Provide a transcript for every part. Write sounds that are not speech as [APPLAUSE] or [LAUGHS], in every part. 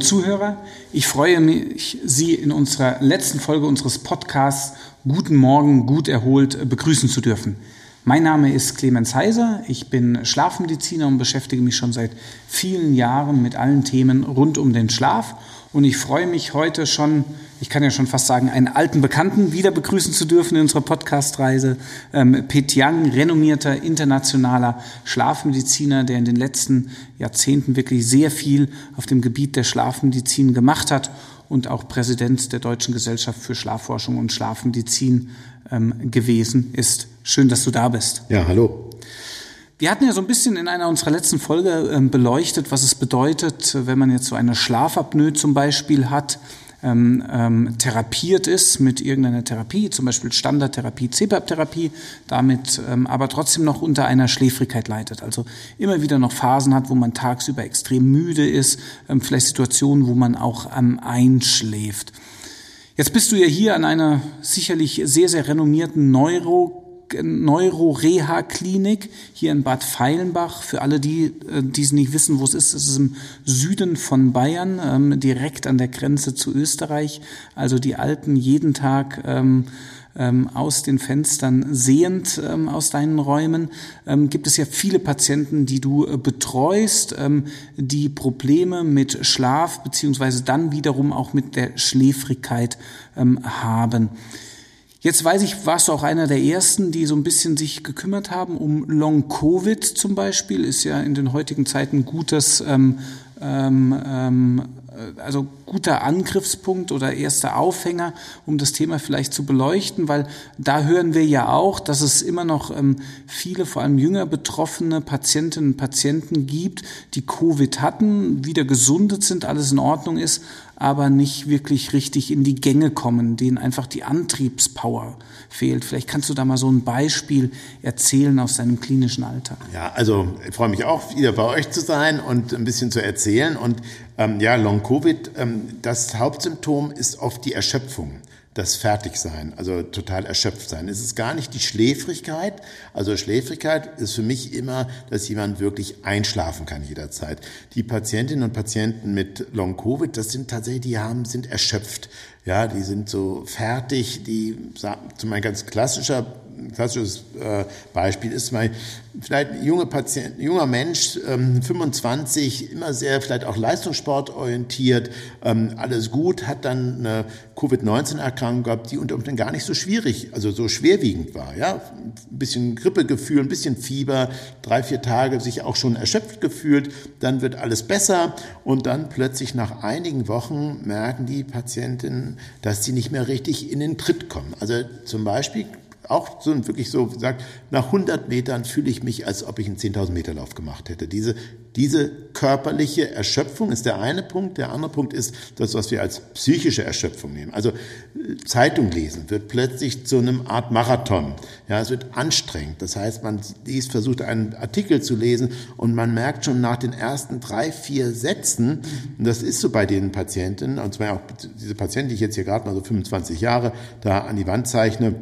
Liebe Zuhörerinnen und Zuhörer, ich freue mich, Sie in unserer letzten Folge unseres Podcasts Guten Morgen, gut erholt begrüßen zu dürfen. Mein Name ist Clemens Heiser, ich bin Schlafmediziner und beschäftige mich schon seit vielen Jahren mit allen Themen rund um den Schlaf und ich freue mich heute schon, ich kann ja schon fast sagen, einen alten Bekannten wieder begrüßen zu dürfen in unserer Podcast-Reise. Ähm, Pet Yang, renommierter internationaler Schlafmediziner, der in den letzten Jahrzehnten wirklich sehr viel auf dem Gebiet der Schlafmedizin gemacht hat und auch Präsident der Deutschen Gesellschaft für Schlafforschung und Schlafmedizin ähm, gewesen ist. Schön, dass du da bist. Ja, hallo. Wir hatten ja so ein bisschen in einer unserer letzten Folge ähm, beleuchtet, was es bedeutet, wenn man jetzt so eine Schlafapnoe zum Beispiel hat, ähm, ähm, therapiert ist mit irgendeiner Therapie, zum Beispiel Standardtherapie, CPAP-Therapie, damit ähm, aber trotzdem noch unter einer Schläfrigkeit leidet. Also immer wieder noch Phasen hat, wo man tagsüber extrem müde ist, ähm, vielleicht Situationen, wo man auch ähm, einschläft. Jetzt bist du ja hier an einer sicherlich sehr, sehr renommierten Neuro Neuroreha-Klinik hier in Bad Feilenbach. Für alle, die, äh, die es nicht wissen, wo es ist, es ist im Süden von Bayern, ähm, direkt an der Grenze zu Österreich. Also die Alten jeden Tag ähm, ähm, aus den Fenstern sehend ähm, aus deinen Räumen. Ähm, gibt es ja viele Patienten, die du äh, betreust, ähm, die Probleme mit Schlaf beziehungsweise dann wiederum auch mit der Schläfrigkeit haben. Jetzt weiß ich, warst du auch einer der ersten, die so ein bisschen sich gekümmert haben um Long Covid zum Beispiel, ist ja in den heutigen Zeiten gutes ähm, ähm, ähm, also guter Angriffspunkt oder erster Aufhänger, um das Thema vielleicht zu beleuchten, weil da hören wir ja auch, dass es immer noch ähm, viele, vor allem jünger betroffene Patientinnen und Patienten gibt, die Covid hatten, wieder gesundet sind, alles in Ordnung ist, aber nicht wirklich richtig in die Gänge kommen, denen einfach die Antriebspower fehlt. Vielleicht kannst du da mal so ein Beispiel erzählen aus deinem klinischen Alltag. Ja, also ich freue mich auch, wieder bei euch zu sein und ein bisschen zu erzählen. Und ähm, ja, Long-Covid, ähm, das Hauptsymptom ist oft die Erschöpfung das Fertigsein, also total erschöpft sein. Es ist gar nicht die Schläfrigkeit. Also Schläfrigkeit ist für mich immer, dass jemand wirklich einschlafen kann jederzeit. Die Patientinnen und Patienten mit Long Covid, das sind tatsächlich, die haben, sind erschöpft. Ja, die sind so fertig, die, zum ein ganz klassischer klassisches äh, Beispiel ist mal vielleicht ein junger Patient, junger Mensch, ähm, 25, immer sehr vielleicht auch leistungssportorientiert, ähm, alles gut, hat dann eine Covid-19-Erkrankung gehabt, die unter Umständen gar nicht so schwierig, also so schwerwiegend war. Ja, ein bisschen Grippegefühl, ein bisschen Fieber, drei vier Tage sich auch schon erschöpft gefühlt, dann wird alles besser und dann plötzlich nach einigen Wochen merken die Patientinnen, dass sie nicht mehr richtig in den Tritt kommen. Also zum Beispiel auch so wirklich so sagt, nach 100 Metern fühle ich mich, als ob ich einen 10.000 Meter Lauf gemacht hätte. Diese, diese körperliche Erschöpfung ist der eine Punkt. Der andere Punkt ist das, was wir als psychische Erschöpfung nehmen. Also Zeitung lesen wird plötzlich zu einem Art Marathon. Ja, es wird anstrengend. Das heißt, man liest, versucht einen Artikel zu lesen und man merkt schon nach den ersten drei, vier Sätzen, und das ist so bei den Patienten, und zwar auch diese Patienten, die ich jetzt hier gerade mal so 25 Jahre da an die Wand zeichne,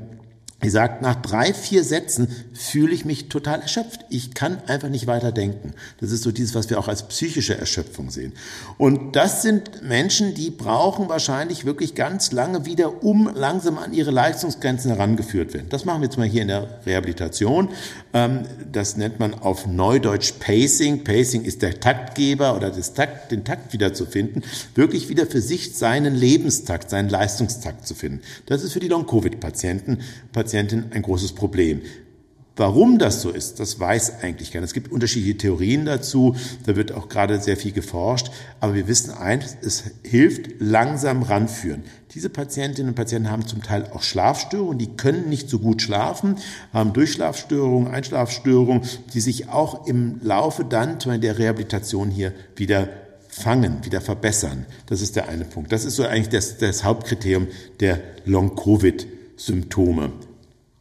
Sie sagt, nach drei, vier Sätzen fühle ich mich total erschöpft. Ich kann einfach nicht weiter denken. Das ist so dieses, was wir auch als psychische Erschöpfung sehen. Und das sind Menschen, die brauchen wahrscheinlich wirklich ganz lange wieder, um langsam an ihre Leistungsgrenzen herangeführt werden. Das machen wir jetzt mal hier in der Rehabilitation. Ähm, das nennt man auf Neudeutsch Pacing. Pacing ist der Taktgeber oder das Takt, den Takt wieder zu finden, wirklich wieder für sich seinen Lebenstakt, seinen Leistungstakt zu finden. Das ist für die Long-Covid-Patienten Patientin ein großes Problem. Warum das so ist, das weiß eigentlich keiner. Es gibt unterschiedliche Theorien dazu, da wird auch gerade sehr viel geforscht, aber wir wissen eins, es hilft langsam ranführen. Diese Patientinnen und Patienten haben zum Teil auch Schlafstörungen, die können nicht so gut schlafen, haben Durchschlafstörungen, Einschlafstörungen, die sich auch im Laufe dann der Rehabilitation hier wieder fangen, wieder verbessern. Das ist der eine Punkt. Das ist so eigentlich das, das Hauptkriterium der Long-Covid-Symptome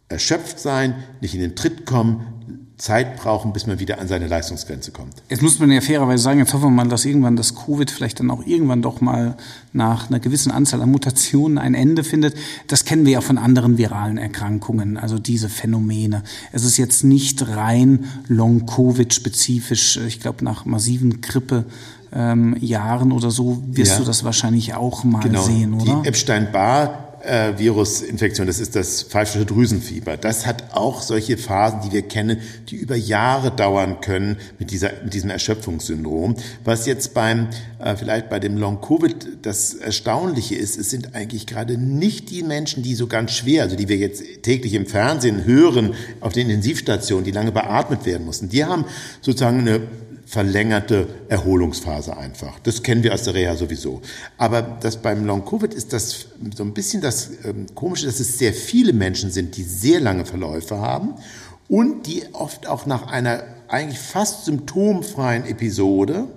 erschöpft sein, nicht in den Tritt kommen, Zeit brauchen, bis man wieder an seine Leistungsgrenze kommt. Jetzt muss man ja fairerweise sagen, jetzt hoffen wir mal, dass irgendwann das Covid vielleicht dann auch irgendwann doch mal nach einer gewissen Anzahl an Mutationen ein Ende findet. Das kennen wir ja von anderen viralen Erkrankungen, also diese Phänomene. Es ist jetzt nicht rein Long-Covid-spezifisch. Ich glaube, nach massiven Grippe ähm, Jahren oder so wirst ja. du das wahrscheinlich auch mal genau. sehen, oder? Die Epstein-Barr äh, Virusinfektion, das ist das pfeifische Drüsenfieber. Das hat auch solche Phasen, die wir kennen, die über Jahre dauern können mit, dieser, mit diesem Erschöpfungssyndrom. Was jetzt beim, äh, vielleicht bei dem Long-Covid das Erstaunliche ist, es sind eigentlich gerade nicht die Menschen, die so ganz schwer, also die wir jetzt täglich im Fernsehen hören, auf den Intensivstationen, die lange beatmet werden mussten, die haben sozusagen eine verlängerte Erholungsphase einfach. Das kennen wir aus der Reha sowieso. Aber das beim Long Covid ist das so ein bisschen das ähm, Komische, dass es sehr viele Menschen sind, die sehr lange Verläufe haben und die oft auch nach einer eigentlich fast symptomfreien Episode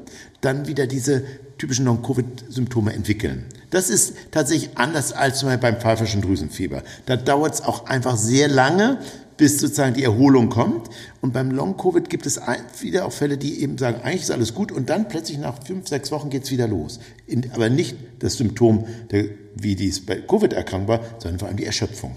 dann wieder diese typischen Long-Covid-Symptome entwickeln. Das ist tatsächlich anders als beim pfeifischen Drüsenfieber. Da dauert es auch einfach sehr lange, bis sozusagen die Erholung kommt. Und beim Long-Covid gibt es wieder auch Fälle, die eben sagen, eigentlich ist alles gut und dann plötzlich nach fünf, sechs Wochen geht es wieder los. In, aber nicht das Symptom, der, wie dies bei Covid erkrankt war, sondern vor allem die Erschöpfung.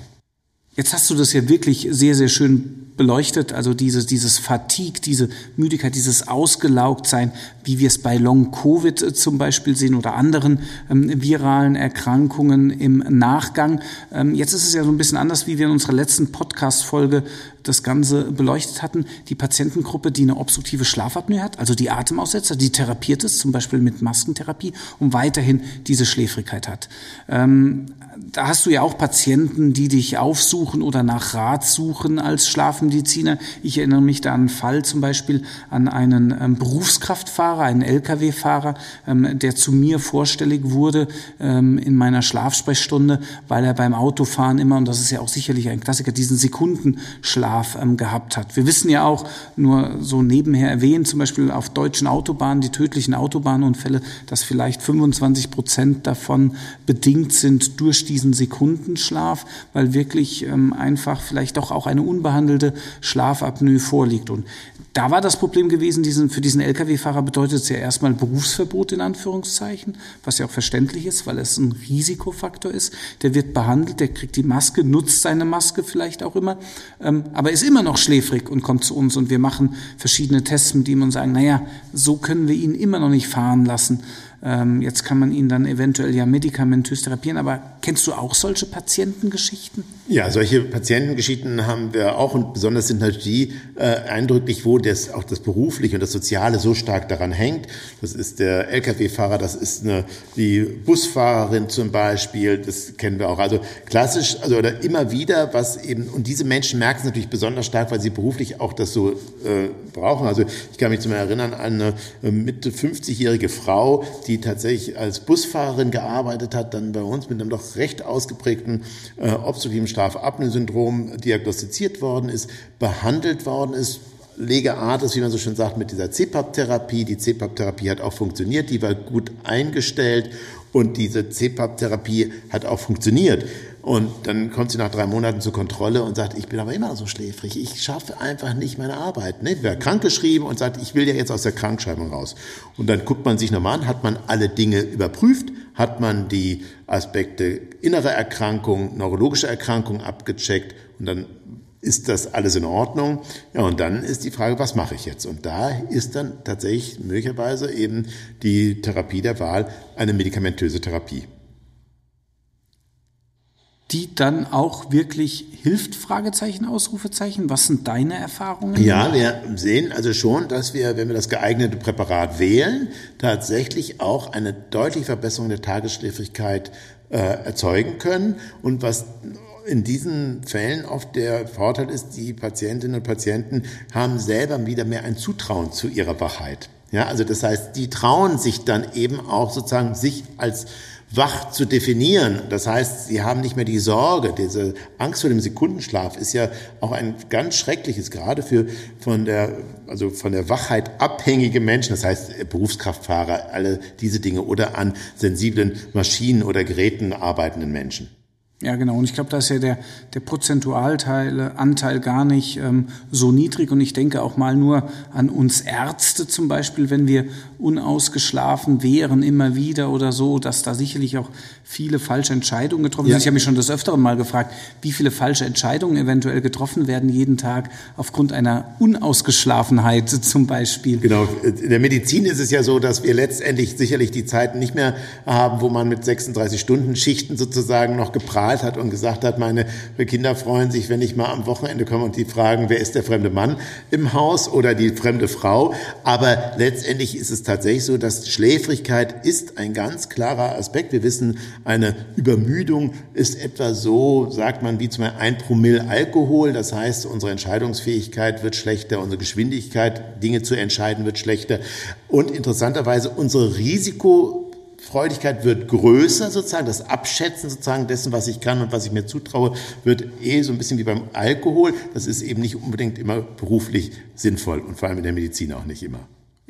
Jetzt hast du das ja wirklich sehr, sehr schön beleuchtet, also dieses, dieses Fatigue, diese Müdigkeit, dieses Ausgelaugtsein, wie wir es bei Long-Covid äh, zum Beispiel sehen oder anderen ähm, viralen Erkrankungen im Nachgang. Ähm, jetzt ist es ja so ein bisschen anders, wie wir in unserer letzten Podcast-Folge das Ganze beleuchtet hatten. Die Patientengruppe, die eine obstruktive Schlafapnoe hat, also die Atemaussetzer, die therapiert ist, zum Beispiel mit Maskentherapie und weiterhin diese Schläfrigkeit hat. Ähm, da hast du ja auch Patienten, die dich aufsuchen oder nach Rat suchen als Schlafmediziner. Ich erinnere mich da an einen Fall zum Beispiel an einen ähm, Berufskraftfahrer, einen Lkw-Fahrer, ähm, der zu mir vorstellig wurde ähm, in meiner Schlafsprechstunde, weil er beim Autofahren immer, und das ist ja auch sicherlich ein Klassiker, diesen Sekundenschlaf ähm, gehabt hat. Wir wissen ja auch, nur so nebenher erwähnt, zum Beispiel auf deutschen Autobahnen, die tödlichen Autobahnunfälle, dass vielleicht 25 Prozent davon bedingt sind durch diesen Sekundenschlaf, weil wirklich ähm, einfach vielleicht doch auch eine unbehandelte Schlafapnoe vorliegt. Und da war das Problem gewesen, diesen, für diesen Lkw-Fahrer bedeutet es ja erstmal Berufsverbot in Anführungszeichen, was ja auch verständlich ist, weil es ein Risikofaktor ist. Der wird behandelt, der kriegt die Maske, nutzt seine Maske vielleicht auch immer, ähm, aber ist immer noch schläfrig und kommt zu uns und wir machen verschiedene Tests mit ihm und sagen, naja, so können wir ihn immer noch nicht fahren lassen. Ähm, jetzt kann man ihn dann eventuell ja medikamentös therapieren, aber kennst du auch solche Patientengeschichten? Ja, solche Patientengeschichten haben wir auch und besonders sind natürlich die äh, eindrücklich, wo das, auch das Berufliche und das Soziale so stark daran hängt. Das ist der Lkw-Fahrer, das ist eine, die Busfahrerin zum Beispiel, das kennen wir auch. Also klassisch, also oder immer wieder, was eben, und diese Menschen merken es natürlich besonders stark, weil sie beruflich auch das so äh, brauchen. Also ich kann mich zum Beispiel erinnern an eine äh, Mitte 50-jährige Frau, die die tatsächlich als Busfahrerin gearbeitet hat, dann bei uns mit einem doch recht ausgeprägten äh, obstruktiven Schlafapnoe-Syndrom diagnostiziert worden ist, behandelt worden ist, Legeart ist, wie man so schön sagt, mit dieser CPAP-Therapie. Die CPAP-Therapie hat auch funktioniert, die war gut eingestellt und diese CPAP-Therapie hat auch funktioniert. Und dann kommt sie nach drei Monaten zur Kontrolle und sagt, ich bin aber immer so schläfrig. Ich schaffe einfach nicht meine Arbeit. Ne? Wäre krankgeschrieben und sagt, ich will ja jetzt aus der Krankschreibung raus. Und dann guckt man sich nochmal an, hat man alle Dinge überprüft, hat man die Aspekte innere Erkrankung, neurologische Erkrankung abgecheckt und dann ist das alles in Ordnung? Ja, und dann ist die Frage, was mache ich jetzt? Und da ist dann tatsächlich möglicherweise eben die Therapie der Wahl eine medikamentöse Therapie die dann auch wirklich hilft? Fragezeichen, Ausrufezeichen. Was sind deine Erfahrungen? Ja, wir sehen also schon, dass wir, wenn wir das geeignete Präparat wählen, tatsächlich auch eine deutliche Verbesserung der Tagesschläfrigkeit äh, erzeugen können. Und was in diesen Fällen oft der Vorteil ist, die Patientinnen und Patienten haben selber wieder mehr ein Zutrauen zu ihrer Wachheit. Ja, also das heißt, die trauen sich dann eben auch sozusagen sich als wach zu definieren. Das heißt, sie haben nicht mehr die Sorge, diese Angst vor dem Sekundenschlaf ist ja auch ein ganz schreckliches, gerade für von der, also von der Wachheit abhängige Menschen, das heißt Berufskraftfahrer, alle diese Dinge oder an sensiblen Maschinen oder Geräten arbeitenden Menschen. Ja, genau. Und ich glaube, da ist ja der, der Prozentualteil, Anteil gar nicht ähm, so niedrig. Und ich denke auch mal nur an uns Ärzte zum Beispiel, wenn wir unausgeschlafen wären immer wieder oder so, dass da sicherlich auch viele falsche Entscheidungen getroffen ja. sind. Ich habe mich schon des Öfteren mal gefragt, wie viele falsche Entscheidungen eventuell getroffen werden jeden Tag aufgrund einer Unausgeschlafenheit [LAUGHS] zum Beispiel. Genau. In der Medizin ist es ja so, dass wir letztendlich sicherlich die Zeiten nicht mehr haben, wo man mit 36 Stunden Schichten sozusagen noch geprahlt gestrahlt hat und gesagt hat, meine Kinder freuen sich, wenn ich mal am Wochenende komme und die fragen, wer ist der fremde Mann im Haus oder die fremde Frau. Aber letztendlich ist es tatsächlich so, dass Schläfrigkeit ist ein ganz klarer Aspekt. Wir wissen, eine Übermüdung ist etwa so, sagt man, wie zum Beispiel ein Promille Alkohol. Das heißt, unsere Entscheidungsfähigkeit wird schlechter, unsere Geschwindigkeit, Dinge zu entscheiden, wird schlechter. Und interessanterweise unsere Risiko Freudigkeit wird größer sozusagen, das Abschätzen sozusagen dessen, was ich kann und was ich mir zutraue, wird eh so ein bisschen wie beim Alkohol. Das ist eben nicht unbedingt immer beruflich sinnvoll und vor allem in der Medizin auch nicht immer.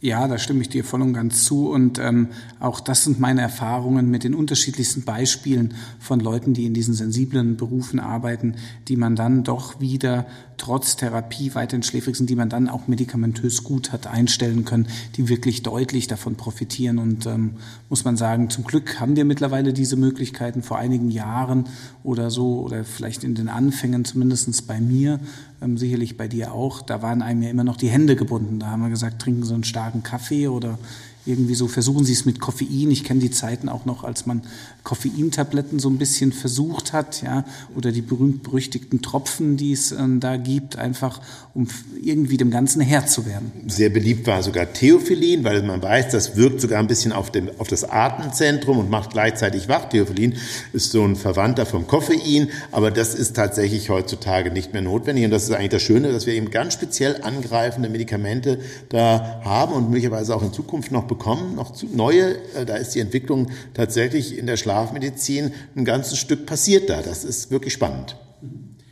Ja, da stimme ich dir voll und ganz zu. Und ähm, auch das sind meine Erfahrungen mit den unterschiedlichsten Beispielen von Leuten, die in diesen sensiblen Berufen arbeiten, die man dann doch wieder trotz Therapie weiterhin schläfrig sind, die man dann auch medikamentös gut hat einstellen können, die wirklich deutlich davon profitieren. Und ähm, muss man sagen, zum Glück haben wir mittlerweile diese Möglichkeiten. Vor einigen Jahren oder so, oder vielleicht in den Anfängen, zumindestens bei mir, ähm, sicherlich bei dir auch, da waren einem ja immer noch die Hände gebunden. Da haben wir gesagt, trinken Sie einen starken Kaffee oder irgendwie so versuchen Sie es mit Koffein. Ich kenne die Zeiten auch noch, als man Koffeintabletten so ein bisschen versucht hat, ja, oder die berühmt-berüchtigten Tropfen, die es äh, da gibt, einfach um irgendwie dem Ganzen Herr zu werden. Sehr beliebt war sogar Theophyllin, weil man weiß, das wirkt sogar ein bisschen auf, dem, auf das Atemzentrum und macht gleichzeitig wach. Theophyllin ist so ein Verwandter vom Koffein, aber das ist tatsächlich heutzutage nicht mehr notwendig. Und das ist eigentlich das Schöne, dass wir eben ganz speziell angreifende Medikamente da haben und möglicherweise auch in Zukunft noch bekommen, noch neue. Äh, da ist die Entwicklung tatsächlich in der Schlafmedizin ein ganzes Stück passiert da. Das ist wirklich spannend.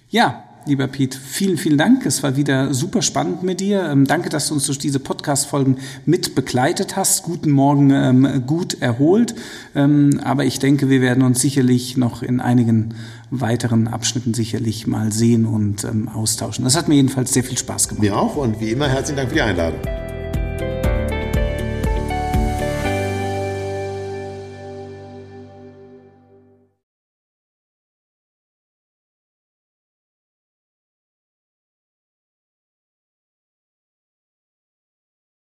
Ja, lieber Piet, vielen, vielen Dank. Es war wieder super spannend mit dir. Ähm, danke, dass du uns durch diese Podcast-Folgen mit begleitet hast. Guten Morgen, ähm, gut erholt. Ähm, aber ich denke, wir werden uns sicherlich noch in einigen weiteren Abschnitten sicherlich mal sehen und ähm, austauschen. Das hat mir jedenfalls sehr viel Spaß gemacht. Mir auch und wie immer herzlichen Dank für die Einladung.